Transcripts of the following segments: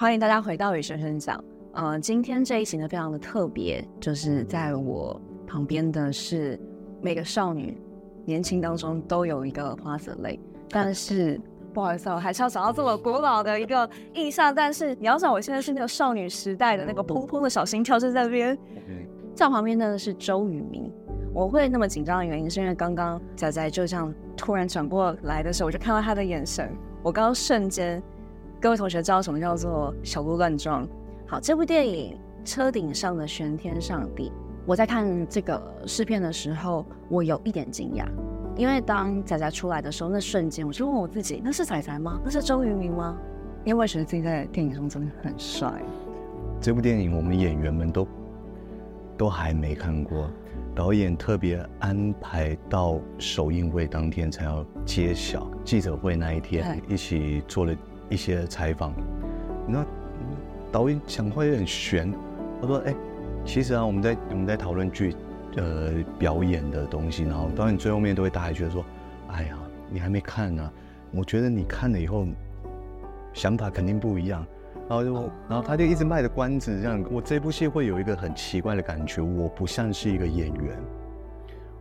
欢迎大家回到与学生讲。呃，今天这一集呢，非常的特别，就是在我旁边的是每个少女年轻当中都有一个花泽类，但 是不好意思，啊我还是要找到这么古老的一个印象。但是你要知道，我现在是那个少女时代的那个砰砰的小心跳就在那边。在我旁边的是周渝民。我会那么紧张的原因，是因为刚刚仔仔就这样突然转过来的时候，我就看到他的眼神。我刚刚瞬间，各位同学知道什么叫做小鹿乱撞？好，这部电影《车顶上的玄天上帝》，我在看这个试片的时候，我有一点惊讶，因为当仔仔出来的时候，那瞬间我就问我自己：那是仔仔吗？那是周渝民吗？因为我觉得自己在电影中真的很帅。这部电影我们演员们都都还没看过。导演特别安排到首映会当天才要揭晓，记者会那一天一起做了一些采访。你知道，导演讲话有点悬。他说：“哎，其实啊，我们在我们在讨论剧，呃，表演的东西。然后导演最后面都会大概觉得说，哎呀，你还没看呢，我觉得你看了以后，想法肯定不一样。”然后就，然后他就一直卖着关子，这样。我这部戏会有一个很奇怪的感觉，我不像是一个演员，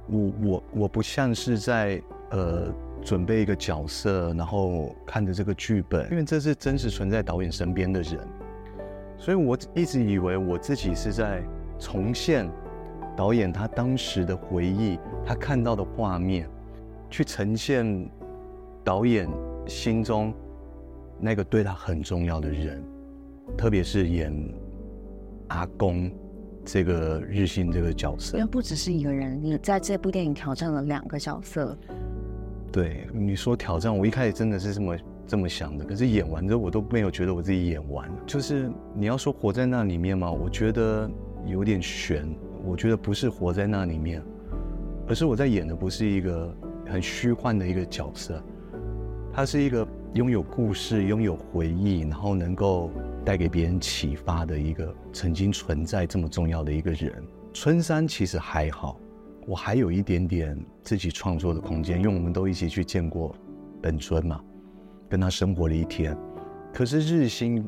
我我我不像是在呃准备一个角色，然后看着这个剧本，因为这是真实存在导演身边的人，所以我一直以为我自己是在重现导演他当时的回忆，他看到的画面，去呈现导演心中那个对他很重要的人。特别是演阿公这个日新这个角色，因为不只是一个人，你在这部电影挑战了两个角色。对，你说挑战，我一开始真的是这么这么想的，可是演完之后，我都没有觉得我自己演完。就是你要说活在那里面吗？我觉得有点悬。我觉得不是活在那里面，而是我在演的不是一个很虚幻的一个角色，他是一个拥有故事、拥有回忆，然后能够。带给别人启发的一个曾经存在这么重要的一个人，春山其实还好，我还有一点点自己创作的空间，因为我们都一起去见过本尊嘛，跟他生活了一天。可是日新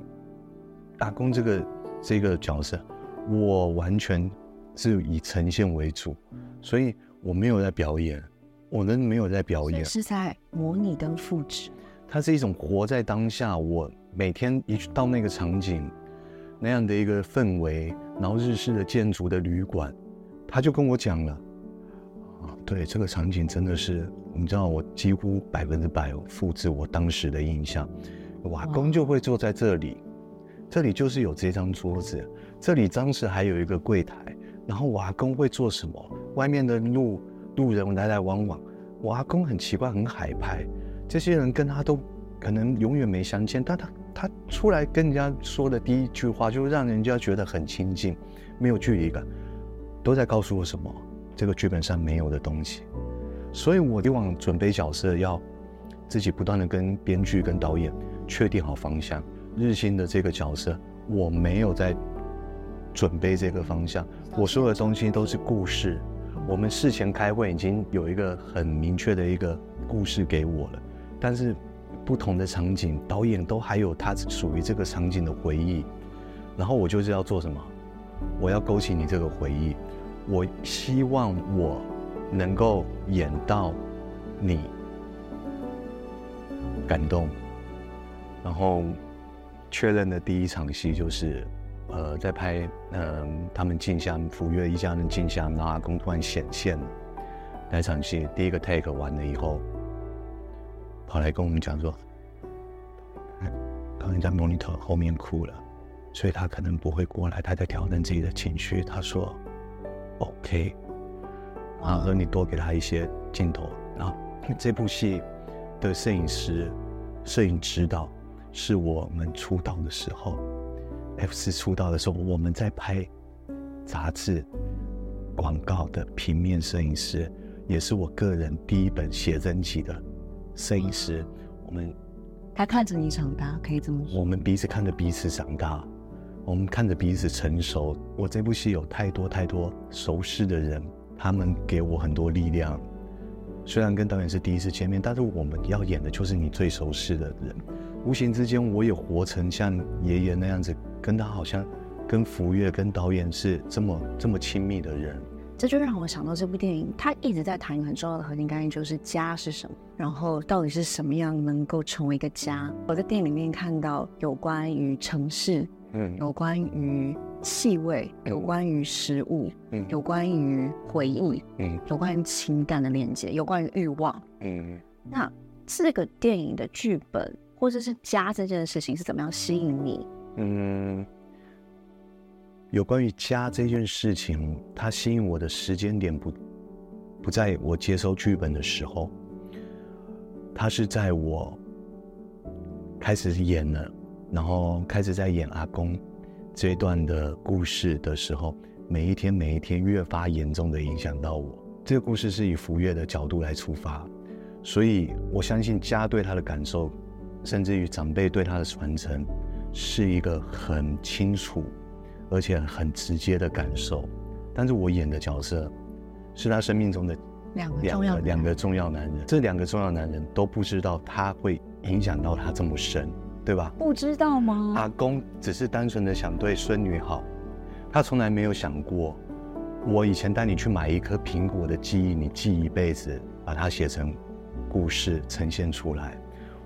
打工这个这个角色，我完全是以呈现为主，所以我没有在表演，我们没有在表演，是在模拟跟复制。它是一种活在当下，我每天一去到那个场景，那样的一个氛围，然后日式的建筑的旅馆，他就跟我讲了，啊，对，这个场景真的是，你知道，我几乎百分之百复制我当时的印象。瓦工就会坐在这里，这里就是有这张桌子，这里当时还有一个柜台，然后瓦工会做什么？外面的路路人来来往往，瓦工很奇怪，很海派。这些人跟他都可能永远没相见，但他他出来跟人家说的第一句话，就让人家觉得很亲近，没有距离感，都在告诉我什么？这个剧本上没有的东西。所以我以往准备角色，要自己不断的跟编剧跟导演确定好方向。日新的这个角色，我没有在准备这个方向，我说的东西都是故事。我们事前开会已经有一个很明确的一个故事给我了。但是，不同的场景，导演都还有他属于这个场景的回忆，然后我就是要做什么？我要勾起你这个回忆，我希望我能够演到你感动。然后确认的第一场戏就是，呃，在拍，嗯、他们进香，福月一家人进香，然后阿公突然显现了。那场戏第一个 take 完了以后。跑来跟我们讲说，导演在 monitor 后面哭了，所以他可能不会过来，他在调整自己的情绪。他说：“OK。”然后说你多给他一些镜头。然后这部戏的摄影师、摄影指导是我们出道的时候，F 四出道的时候，我们在拍杂志、广告的平面摄影师，也是我个人第一本写真集的。摄影师，我们他看着你长大，可以这么说。我们彼此看着彼此长大，我们看着彼此成熟。我这部戏有太多太多熟识的人，他们给我很多力量。虽然跟导演是第一次见面，但是我们要演的就是你最熟悉的人，无形之间我也活成像爷爷那样子，跟他好像跟福越跟导演是这么这么亲密的人。这就让我想到这部电影，它一直在谈一个很重要的核心概念，就是家是什么，然后到底是什么样能够成为一个家。我在电影里面看到有关于城市，嗯，有关于气味，有关于食物，嗯，有关于回忆，嗯，有关于情感的连接，有关于欲望，嗯。那这个电影的剧本或者是家这件事情是怎么样吸引你？嗯。有关于家这件事情，它吸引我的时间点不不在我接收剧本的时候，它是在我开始演了，然后开始在演阿公这一段的故事的时候，每一天每一天越发严重的影响到我。这个故事是以福月的角度来出发，所以我相信家对他的感受，甚至于长辈对他的传承，是一个很清楚。而且很直接的感受，但是我演的角色是他生命中的两个两个两个重要男人，这两个重要男人都不知道他会影响到他这么深，对吧？不知道吗？阿公只是单纯的想对孙女好，他从来没有想过，我以前带你去买一颗苹果的记忆，你记一辈子，把它写成故事呈现出来。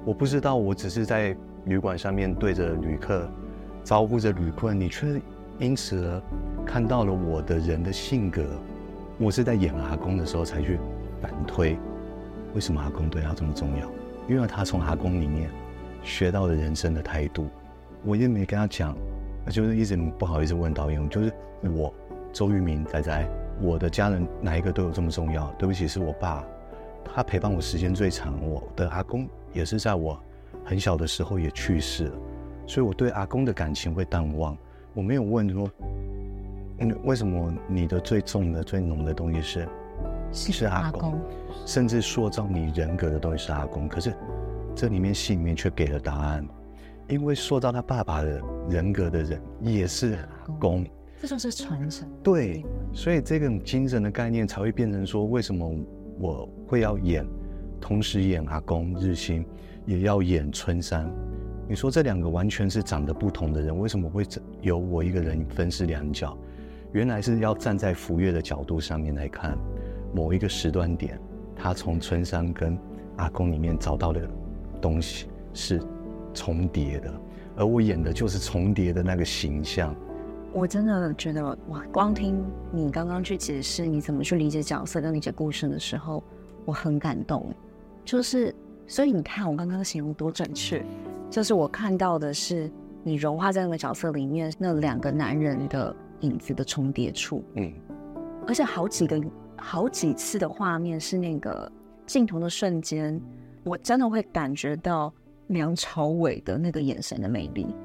我不知道，我只是在旅馆上面对着旅客招呼着旅客，你却。因此看到了我的人的性格，我是在演阿公的时候才去反推，为什么阿公对他这么重要？因为他从阿公里面学到了人生的态度。我也没跟他讲，就是一直不好意思问导演，就是我周渝民仔仔，我的家人哪一个都有这么重要？对不起，是我爸，他陪伴我时间最长。我的阿公也是在我很小的时候也去世了，所以我对阿公的感情会淡忘。我没有问说，嗯，为什么你的最重的、最浓的东西是是，是阿公，甚至塑造你人格的东西是阿公。可是这里面戏里面却给了答案，因为塑造他爸爸的人格的人也是阿公，这就是传承。对，所以这个精神的概念才会变成说，为什么我会要演，同时演阿公日新，也要演春山。你说这两个完全是长得不同的人，为什么会由我一个人分饰两角？原来是要站在福月的角度上面来看，某一个时段点，他从春山跟阿公里面找到的东西是重叠的，而我演的就是重叠的那个形象。我真的觉得哇，光听你刚刚去解释你怎么去理解角色跟理解故事的时候，我很感动。就是，所以你看我刚刚形容多准确。就是我看到的是你融化在那个角色里面那两个男人的影子的重叠处，嗯，而且好几个好几次的画面是那个镜头的瞬间，我真的会感觉到梁朝伟的那个眼神的魅力。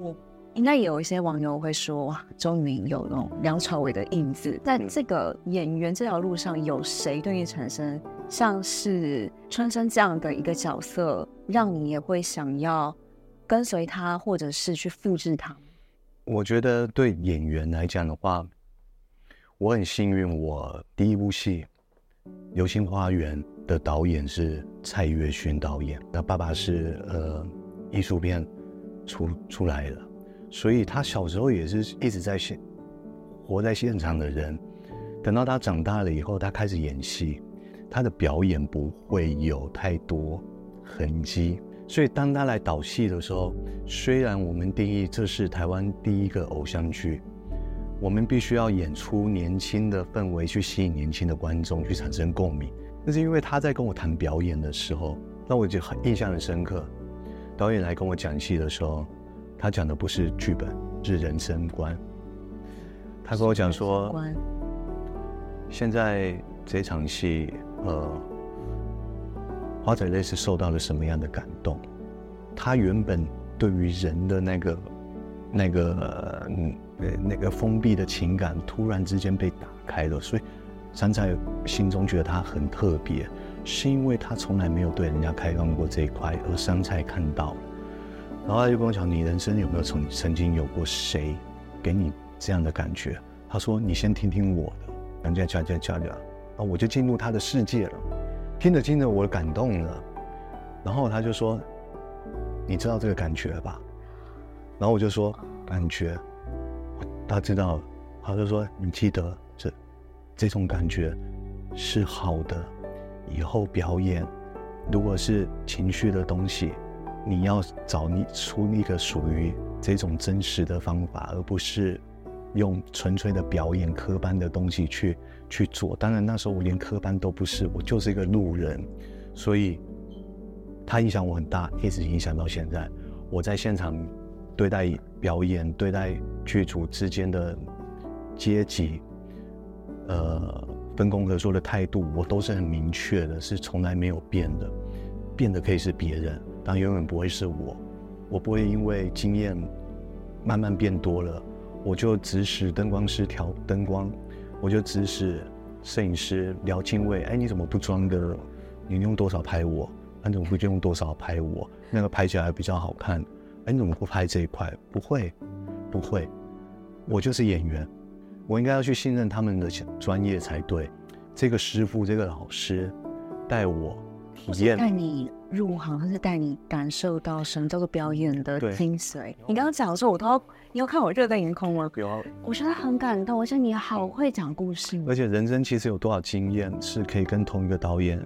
我应该也有一些网友会说，哇，周渝民有那种梁朝伟的影子，在这个演员这条路上，有谁对你产生？像是春生这样的一个角色，让你也会想要跟随他，或者是去复制他。我觉得对演员来讲的话，我很幸运，我第一部戏《流星花园》的导演是蔡岳勋导演，他爸爸是呃艺术片出出来的，所以他小时候也是一直在现活在现场的人。等到他长大了以后，他开始演戏。他的表演不会有太多痕迹，所以当他来导戏的时候，虽然我们定义这是台湾第一个偶像剧，我们必须要演出年轻的氛围去吸引年轻的观众去产生共鸣，那是因为他在跟我谈表演的时候，让我就很印象很深刻。导演来跟我讲戏的时候，他讲的不是剧本，是人生观。他跟我讲说，现在这场戏。呃，花仔类是受到了什么样的感动？他原本对于人的那个、那个、嗯，那个封闭的情感，突然之间被打开了，所以杉菜心中觉得他很特别，是因为他从来没有对人家开放过这一块，而杉菜看到了，然后他就跟我讲：“你人生有没有曾曾经有过谁给你这样的感觉？”他说：“你先听听我的，人家讲讲讲讲。”我就进入他的世界了，听着听着我感动了，然后他就说：“你知道这个感觉吧？然后我就说感觉，他知道，他就说你记得这这种感觉是好的，以后表演如果是情绪的东西，你要找你出一个属于这种真实的方法，而不是用纯粹的表演科班的东西去去做。当然那时候我连科班都不是，我就是一个路人，所以他影响我很大，一直影响到现在。我在现场。对待表演、对待剧组之间的阶级，呃，分工合作的态度，我都是很明确的，是从来没有变的。变的可以是别人，但永远不会是我。我不会因为经验慢慢变多了，我就指使灯光师调灯光，我就指使摄影师聊镜位。哎，你怎么不装的？你用多少拍我？你怎么不就用多少拍我？那个拍起来比较好看。哎，你怎么不拍这一块？不会，不会，我就是演员，我应该要去信任他们的专业才对。这个师傅，这个老师带我体验，带你入行，他是带你感受到什么叫做表演的精髓？你刚刚讲的时候，我都要，你要看我热泪盈眶吗？有啊，我觉得很感动。而且你好会讲故事，而且人生其实有多少经验是可以跟同一个导演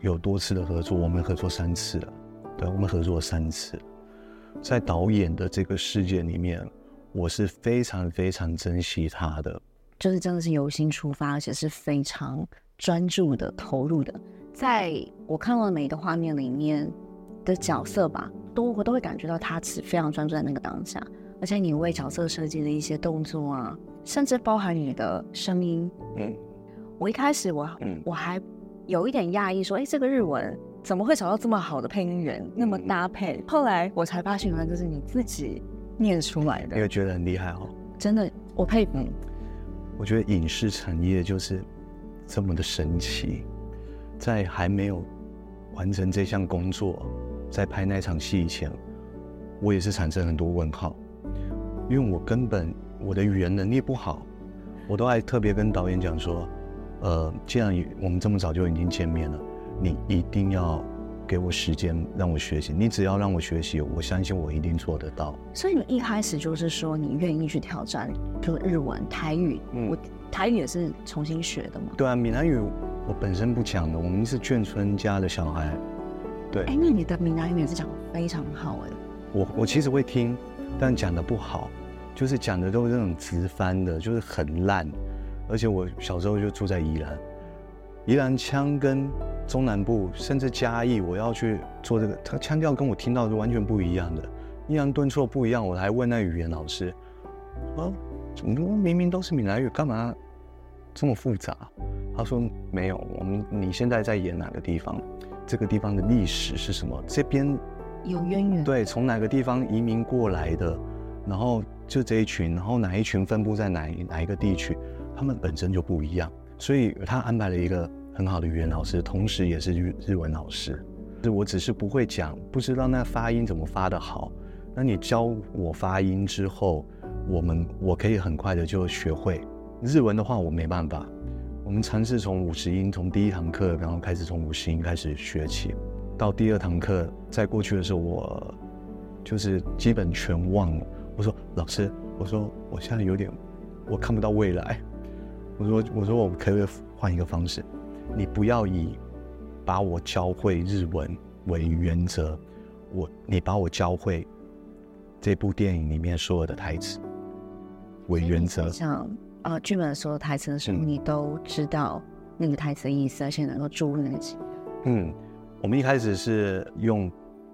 有多次的合作？我们合作三次了，对，我们合作三次。在导演的这个世界里面，我是非常非常珍惜他的，就是真的是由心出发，而且是非常专注的、投入的。在我看到的每一个画面里面的角色吧，都我都会感觉到他是非常专注在那个当下，而且你为角色设计的一些动作啊，甚至包含你的声音。嗯，我一开始我我还有一点讶异，说，哎，这个日文。怎么会找到这么好的配音员，那么搭配？嗯、后来我才发现，原来这是你自己念出来的。你会觉得很厉害哦，真的，我佩服。我觉得影视产业就是这么的神奇，在还没有完成这项工作，在拍那场戏以前，我也是产生很多问号，因为我根本我的语言能力不好，我都还特别跟导演讲说，呃，既然我们这么早就已经见面了。你一定要给我时间让我学习，你只要让我学习，我相信我一定做得到。所以你一开始就是说你愿意去挑战，就日文、台语，嗯，我台语也是重新学的嘛。对啊，闽南语我本身不讲的，我们是眷村家的小孩。对，哎，那你的闽南语也是讲得非常好哎。我我其实会听，但讲的不好，就是讲的都是那种直翻的，就是很烂。而且我小时候就住在宜兰，宜兰腔跟。中南部甚至嘉义，我要去做这个，他腔调跟我听到的是完全不一样的，抑扬顿挫不一样。我还问那语言老师，啊，怎么明明都是闽南语，干嘛这么复杂？他说没有，我们你现在在演哪个地方？这个地方的历史是什么？这边有渊源。对，从哪个地方移民过来的？然后就这一群，然后哪一群分布在哪哪一个地区？他们本身就不一样，所以他安排了一个。很好的语言老师，同时也是日日文老师。是我只是不会讲，不知道那发音怎么发的好。那你教我发音之后，我们我可以很快的就学会。日文的话，我没办法。我们尝试从五十音，从第一堂课，然后开始从五十音开始学起。到第二堂课，在过去的时候，我就是基本全忘了。我说老师，我说我现在有点，我看不到未来。我说我说我可不可以换一个方式？你不要以把我教会日文为原则，我你把我教会这部电影里面所有的台词为原则。像啊，剧本所有台词的时候，你都知道那个台词的意思，而且能够注入那个情。嗯，我们一开始是用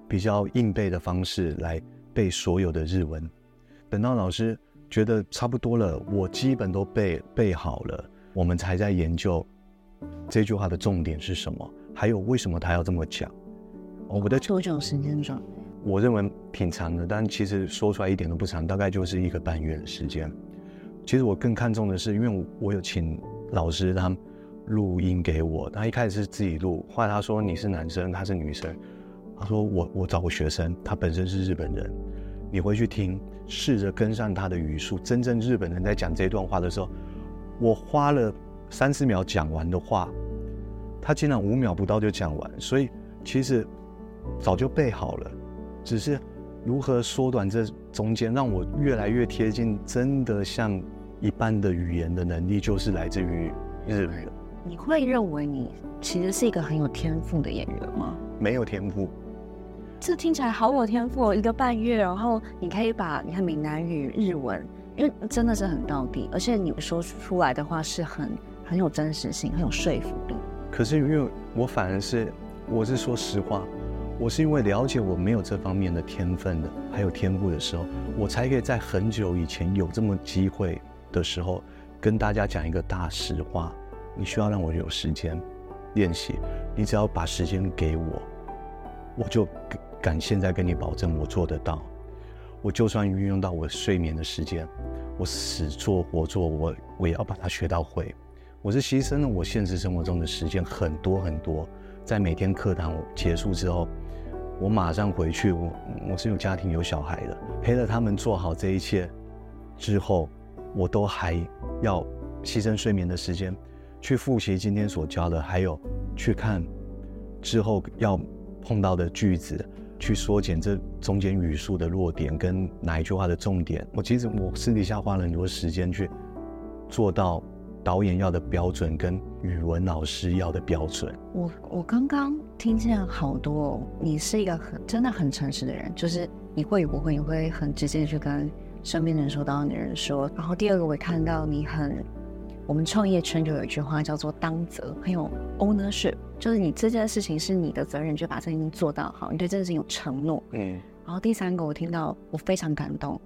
比较硬背的方式来背所有的日文，等到老师觉得差不多了，我基本都背背好了，我们才在研究。这句话的重点是什么？还有为什么他要这么讲？我的多久时间准备？我认为挺长的，但其实说出来一点都不长，大概就是一个半月的时间。其实我更看重的是，因为我有请老师他录音给我，他一开始是自己录，后来他说你是男生，他是女生，他说我我找个学生，他本身是日本人，你回去听，试着跟上他的语速，真正日本人在讲这段话的时候，我花了。三四秒讲完的话，他竟然五秒不到就讲完，所以其实早就背好了，只是如何缩短这中间，让我越来越贴近，真的像一般的语言的能力，就是来自于日语。你会认为你其实是一个很有天赋的演员吗？没有天赋。这听起来好有天赋哦，一个半月，然后你可以把你看闽南语、日文，因为真的是很到底，而且你说出来的话是很很有真实性，很有说服力。可是因为我反而是，我是说实话，我是因为了解我没有这方面的天分的，还有天赋的时候，我才可以在很久以前有这么机会的时候，跟大家讲一个大实话。你需要让我有时间练习，你只要把时间给我，我就。敢现在跟你保证，我做得到。我就算运用到我睡眠的时间，我死做活做，我我也要把它学到会。我是牺牲了我现实生活中的时间很多很多，在每天课堂结束之后，我马上回去。我我是有家庭有小孩的，陪着他们做好这一切之后，我都还要牺牲睡眠的时间去复习今天所教的，还有去看之后要碰到的句子。去缩减这中间语速的弱点跟哪一句话的重点。我其实我私底下花了很多时间去做到导演要的标准跟语文老师要的标准。我我刚刚听见好多，你是一个很真的很诚实的人，就是你会不会你会很直接去跟身边的人说，到的人说。然后第二个我也看到你很。我们创业圈就有一句话叫做“当责”，很有 ownership，就是你这件事情是你的责任，就把这件事情做到好。你对这件事情有承诺。嗯。然后第三个，我听到我非常感动，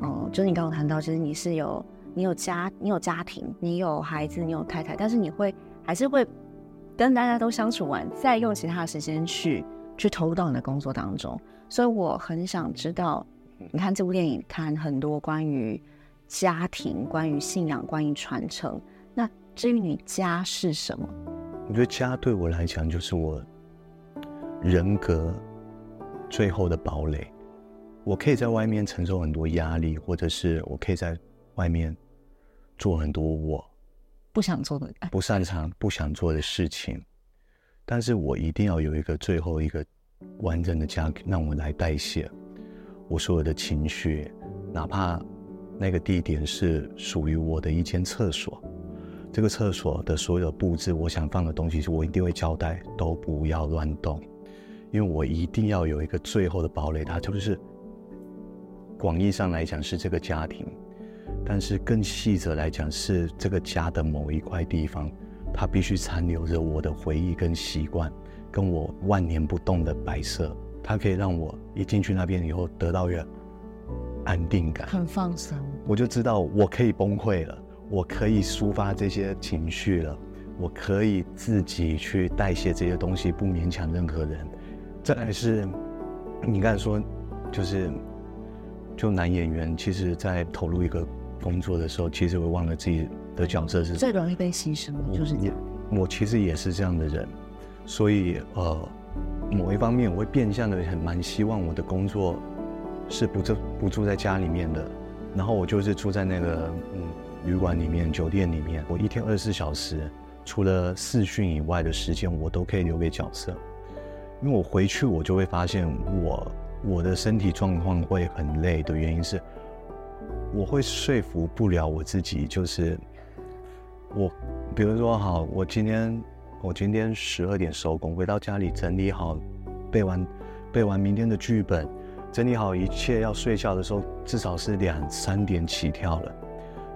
嗯，就是你刚刚谈到，其实你是有你有家，你有家庭，你有孩子，你有太太，但是你会还是会跟大家都相处完，再用其他的时间去去投入到你的工作当中。所以我很想知道，你看这部电影，看很多关于。家庭，关于信仰，关于传承。那至于你家是什么？我觉得家对我来讲就是我人格最后的堡垒。我可以在外面承受很多压力，或者是我可以在外面做很多我不想做的、不擅长、不想做的事情。但是我一定要有一个最后一个完整的家，让我来代谢我所有的情绪，哪怕。那个地点是属于我的一间厕所，这个厕所的所有布置，我想放的东西，我一定会交代，都不要乱动，因为我一定要有一个最后的堡垒，它就是广义上来讲是这个家庭，但是更细则来讲是这个家的某一块地方，它必须残留着我的回忆跟习惯，跟我万年不动的摆设，它可以让我一进去那边以后得到一个。安定感，很放松，我就知道我可以崩溃了，我可以抒发这些情绪了，我可以自己去代谢这些东西，不勉强任何人。再来是，你刚才说，就是，就男演员，其实在投入一个工作的时候，其实会忘了自己的角色是最容易被牺牲的，就是这样。我其实也是这样的人，所以呃，某一方面我会变相的很蛮希望我的工作。是不住不住在家里面的，然后我就是住在那个嗯旅馆里面、酒店里面。我一天二十四小时，除了视讯以外的时间，我都可以留给角色。因为我回去，我就会发现我我的身体状况会很累的原因是，我会说服不了我自己。就是我，比如说好，我今天我今天十二点收工，回到家里整理好，背完背完明天的剧本。整理好一切，要睡觉的时候，至少是两三点起跳了。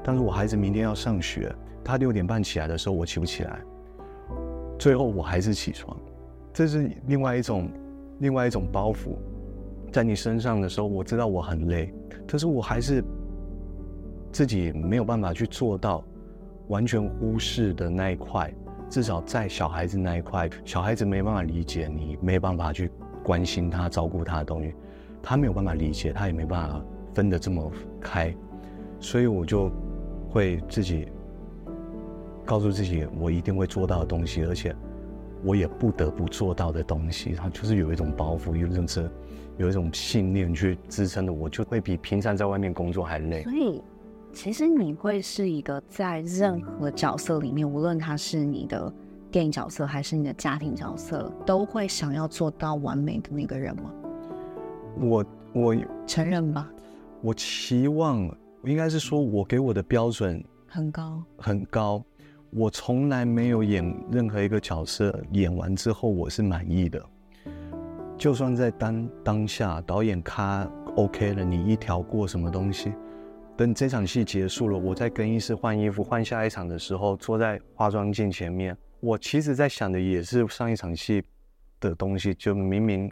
但是我孩子明天要上学，他六点半起来的时候，我起不起来。最后我还是起床，这是另外一种，另外一种包袱，在你身上的时候，我知道我很累，可是我还是自己没有办法去做到完全忽视的那一块。至少在小孩子那一块，小孩子没办法理解你，没办法去关心他、照顾他的东西。他没有办法理解，他也没办法分得这么开，所以我就会自己告诉自己，我一定会做到的东西，而且我也不得不做到的东西。他就是有一种包袱，有一种是有一种信念去支撑的，我就会比平常在外面工作还累。所以，其实你会是一个在任何角色里面，无论他是你的电影角色还是你的家庭角色，都会想要做到完美的那个人吗？我我承认吧。我期望应该是说，我给我的标准很高很高。我从来没有演任何一个角色，演完之后我是满意的。就算在当当下，导演咔 OK 了，你一条过什么东西，等这场戏结束了，我在更衣室换衣服，换下一场的时候，坐在化妆镜前面，我其实在想的也是上一场戏的东西，就明明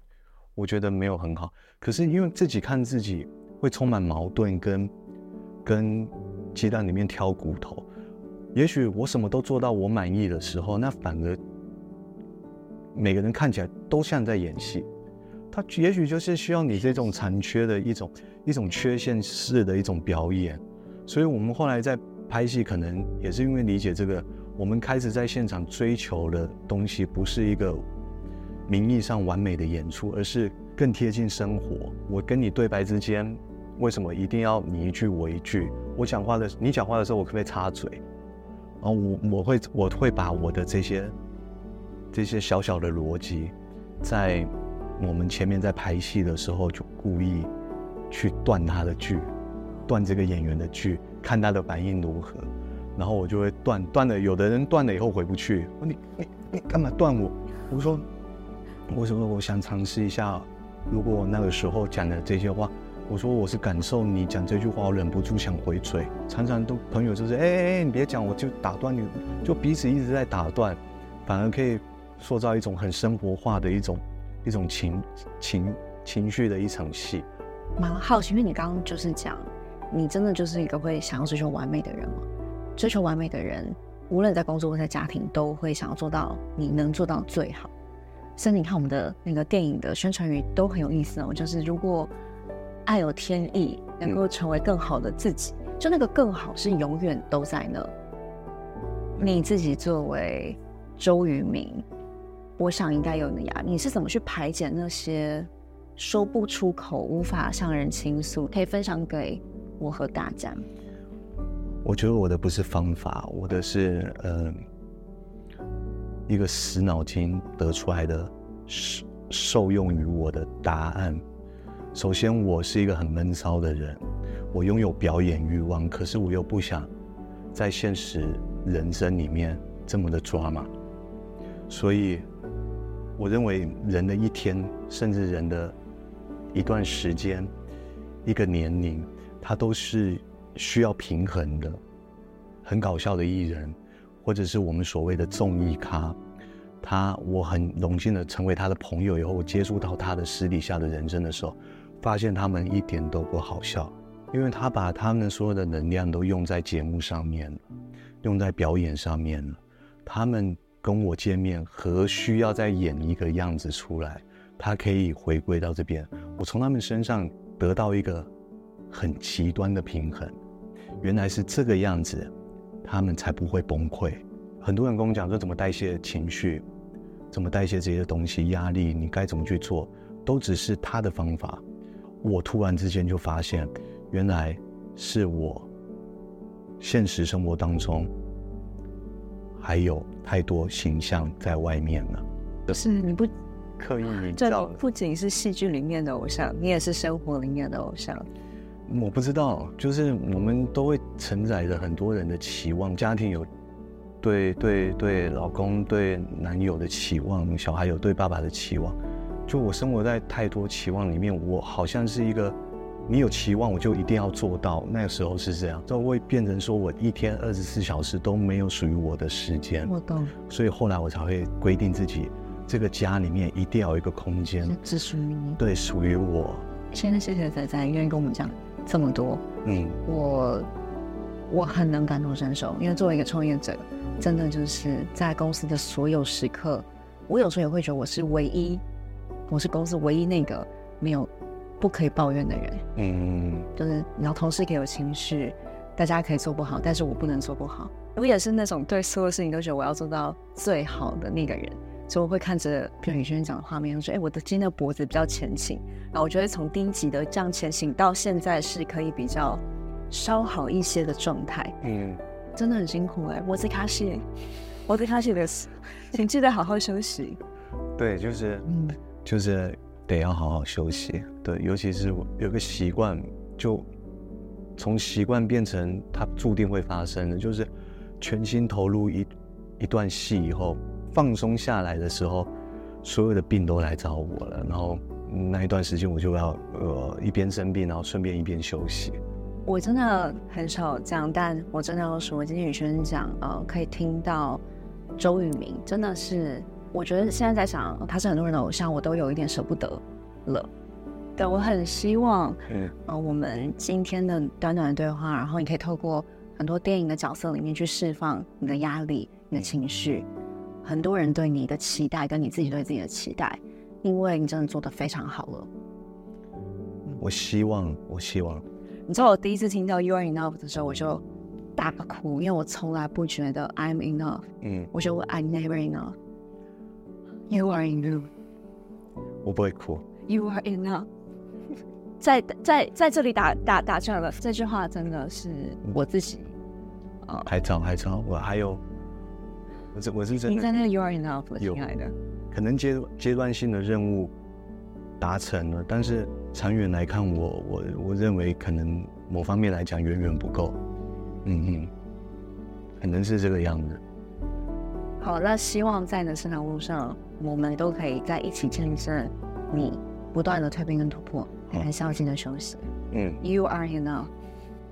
我觉得没有很好，可是因为自己看自己会充满矛盾跟，跟鸡蛋里面挑骨头。也许我什么都做到我满意的时候，那反而每个人看起来都像在演戏。他也许就是需要你这种残缺的一种一种缺陷式的一种表演。所以我们后来在拍戏，可能也是因为理解这个，我们开始在现场追求的东西不是一个名义上完美的演出，而是更贴近生活。我跟你对白之间，为什么一定要你一句我一句？我讲话的，你讲话的时候，我可不可以插嘴？然后我我会我会把我的这些这些小小的逻辑，在我们前面在拍戏的时候就故意去断他的剧，断这个演员的剧，看他的反应如何。然后我就会断断了，有的人断了以后回不去。你你你干嘛断我？我说我说我想尝试一下，如果我那个时候讲的这些话。我说我是感受你讲这句话，我忍不住想回嘴。常常都朋友就是，哎哎哎，你别讲，我就打断你，就彼此一直在打断，反而可以塑造一种很生活化的一种一种情情情绪的一场戏。蛮好奇，因为你刚刚就是讲，你真的就是一个会想要追求完美的人吗？追求完美的人，无论在工作或在家庭，都会想要做到你能做到最好。甚至你看我们的那个电影的宣传语都很有意思哦，就是如果。爱有天意，能够成为更好的自己，就那个更好是永远都在那。你自己作为周渝民，我想应该有你的压力。你是怎么去排解那些说不出口、无法向人倾诉？可以分享给我和大家。我觉得我的不是方法，我的是呃一个死脑筋得出来的受受用于我的答案。首先，我是一个很闷骚的人，我拥有表演欲望，可是我又不想在现实人生里面这么的抓马，所以我认为人的一天，甚至人的一段时间、一个年龄，它都是需要平衡的。很搞笑的艺人，或者是我们所谓的综艺咖，他我很荣幸的成为他的朋友以后，我接触到他的私底下的人生的时候。发现他们一点都不好笑，因为他把他们所有的能量都用在节目上面了，用在表演上面了。他们跟我见面，何需要再演一个样子出来？他可以回归到这边，我从他们身上得到一个很极端的平衡。原来是这个样子，他们才不会崩溃。很多人跟我讲说，怎么代谢情绪，怎么代谢这些东西，压力，你该怎么去做，都只是他的方法。我突然之间就发现，原来是我现实生活当中还有太多形象在外面了。是你不刻意营造，不仅是戏剧里面的偶像，你也是生活里面的偶像。我不知道，就是我们都会承载着很多人的期望，家庭有对对对老公对男友的期望，小孩有对爸爸的期望。就我生活在太多期望里面，我好像是一个，你有期望我就一定要做到。那个时候是这样，就会变成说我一天二十四小时都没有属于我的时间。我懂。所以后来我才会规定自己，这个家里面一定要有一个空间，只属于你。对，属于我。现在谢谢仔仔愿意跟我们讲这么多。嗯，我我很能感同身受，因为作为一个创业者，真的就是在公司的所有时刻，我有时候也会觉得我是唯一。我是公司唯一那个没有不可以抱怨的人。嗯，就是你要同事可以有情绪，大家可以做不好，但是我不能做不好。我也是那种对所有事情都觉得我要做到最好的那个人，所以我会看着譬如宇轩讲的画面，说：“哎、欸，我的今天的脖子比较前倾。”然后我觉得从第一集的这样前倾到现在是可以比较稍好一些的状态。嗯，真的很辛苦哎、欸，脖子卡西，脖子卡西的，请记得好好休息。对，就是嗯。就是得要好好休息。对，尤其是我有个习惯，就从习惯变成它注定会发生的，就是全心投入一一段戏以后，放松下来的时候，所有的病都来找我了。然后那一段时间，我就要呃一边生病，然后顺便一边休息。我真的很少这样，但我真的要说，今天与学生讲，呃，可以听到周渝民，真的是，我觉得现在在想，他是很多人的偶像，我都有一点舍不得了。对，我很希望，嗯，呃，我们今天的短短的对话，然后你可以透过很多电影的角色里面去释放你的压力、你的情绪，很多人对你的期待，跟你自己对自己的期待，因为你真的做的非常好了。我希望，我希望。你知道我第一次听到 “You are enough” 的时候，我就大哭，因为我从来不觉得 I'm enough。嗯，我觉得我 I never enough。You are enough。我不会哭。You are enough。在在在这里打打打出来了，这句话真的是我自己。啊，还早还早，我还有，我是我是真的。你在那个 You are enough 了，亲爱的。可能阶阶段性的任务达成了，但是。长远来看我，我我我认为可能某方面来讲远远不够，嗯嗯，可能是这个样子。好，那希望在你的成长路上，我们都可以在一起见证你不断的蜕变跟突破，很孝敬的休息。嗯，You are enough。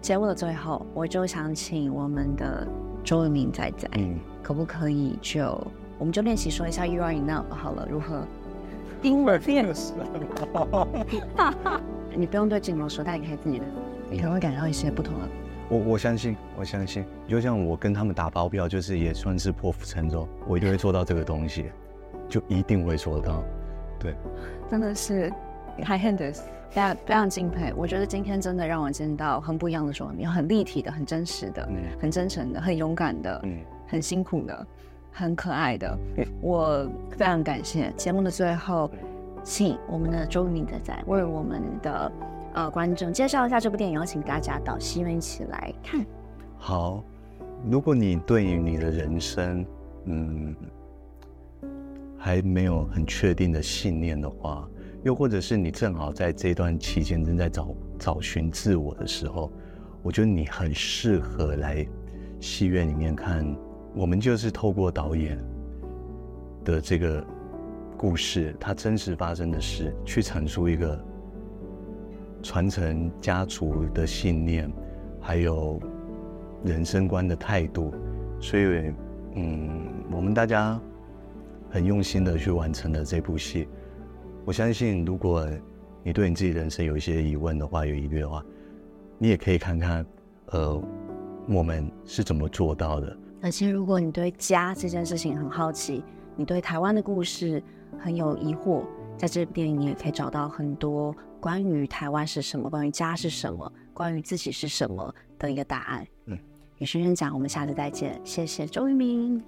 节目的最后，我就想请我们的周渝民仔仔，嗯，可不可以就我们就练习说一下 You are enough 好了，如何？英文练习，你不用对镜头说，但你可以自己的，你可能会感到一些不同的。我我相信，我相信，就像我跟他们打包票，就是也算是破釜沉舟，我一定会做到这个东西，就一定会做到。对，真的是 high handers，非常非常敬佩。我觉得今天真的让我见到很不一样的周渝民，很立体的，很真实的，嗯、很真诚的，很勇敢的，嗯，很辛苦的。很可爱的，我非常感谢。节目的最后，请我们的周渝民仔仔为我们的呃观众介绍一下这部电影，邀请大家到戏院一起来看。好，如果你对于你的人生，嗯，还没有很确定的信念的话，又或者是你正好在这段期间正在找找寻自我的时候，我觉得你很适合来戏院里面看。我们就是透过导演的这个故事，他真实发生的事，去阐述一个传承家族的信念，还有人生观的态度。所以，嗯，我们大家很用心的去完成了这部戏。我相信，如果你对你自己人生有一些疑问的话，有疑虑的话，你也可以看看，呃，我们是怎么做到的。而且，如果你对家这件事情很好奇，你对台湾的故事很有疑惑，在这部电影你也可以找到很多关于台湾是什么、关于家是什么、关于自己是什么的一个答案。嗯，与轩轩讲，我们下次再见，谢谢周渝民。